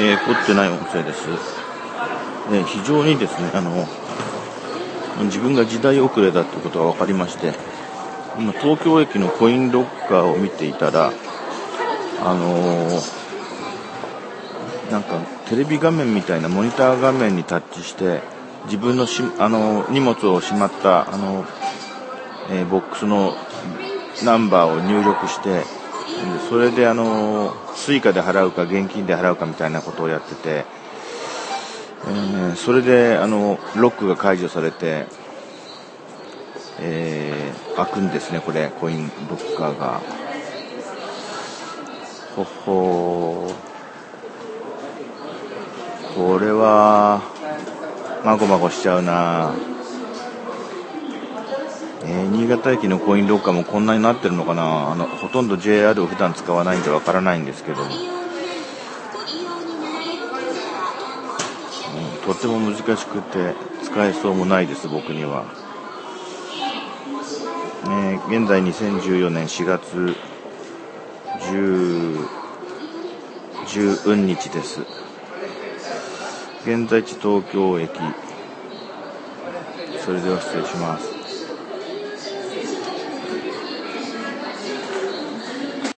えー、凝ってない音声です。えー、非常にですね、あの、自分が時代遅れだということが分かりまして、今、東京駅のコインロッカーを見ていたら、あのー、なんかテレビ画面みたいなモニター画面にタッチして、自分のし、あのー、荷物をしまった、あのー、えボックスのナンバーを入力して、それであの、スイカで払うか現金で払うかみたいなことをやってて、えー、それであの、ロックが解除されて、えー、開くんですね、これ、コインロッカーが。ほほこれは、まごまごしちゃうなえー、新潟駅のコインロッカーもこんなになってるのかな？あのほとんど JR を普段使わないんでわからないんですけど、うん、とても難しくて使えそうもないです僕には、えー、現在2014年4月10 10日です。現在地東京駅。それでは失礼します。